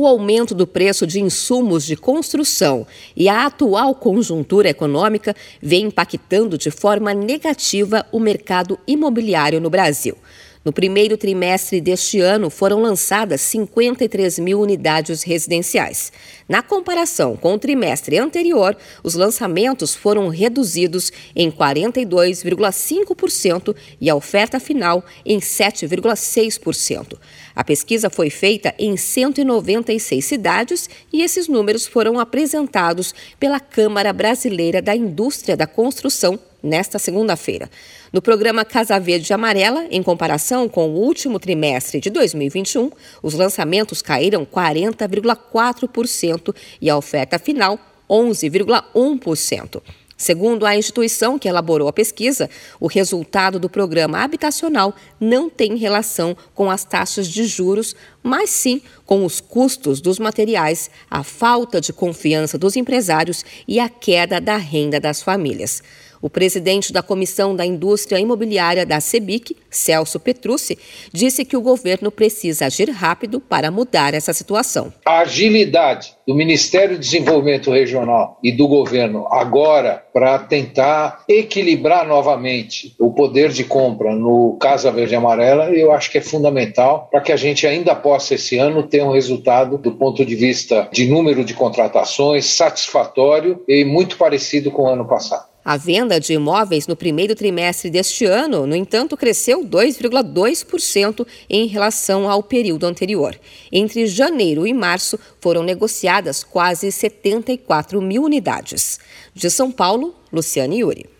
O aumento do preço de insumos de construção e a atual conjuntura econômica vem impactando de forma negativa o mercado imobiliário no Brasil. No primeiro trimestre deste ano, foram lançadas 53 mil unidades residenciais. Na comparação com o trimestre anterior, os lançamentos foram reduzidos em 42,5% e a oferta final em 7,6%. A pesquisa foi feita em 196 cidades e esses números foram apresentados pela Câmara Brasileira da Indústria da Construção nesta segunda-feira. No programa Casa Verde Amarela, em comparação com o último trimestre de 2021, os lançamentos caíram 40,4% e a oferta final 11,1%. Segundo a instituição que elaborou a pesquisa, o resultado do programa habitacional não tem relação com as taxas de juros, mas sim com os custos dos materiais, a falta de confiança dos empresários e a queda da renda das famílias. O presidente da Comissão da Indústria Imobiliária da CEBIC, Celso Petrucci, disse que o governo precisa agir rápido para mudar essa situação. A agilidade do Ministério do Desenvolvimento Regional e do governo agora para tentar equilibrar novamente o poder de compra no Casa Verde e Amarela, eu acho que é fundamental para que a gente ainda possa esse ano ter um resultado do ponto de vista de número de contratações satisfatório e muito parecido com o ano passado. A venda de imóveis no primeiro trimestre deste ano, no entanto, cresceu 2,2% em relação ao período anterior. Entre janeiro e março, foram negociadas quase 74 mil unidades. De São Paulo, Luciane Yuri.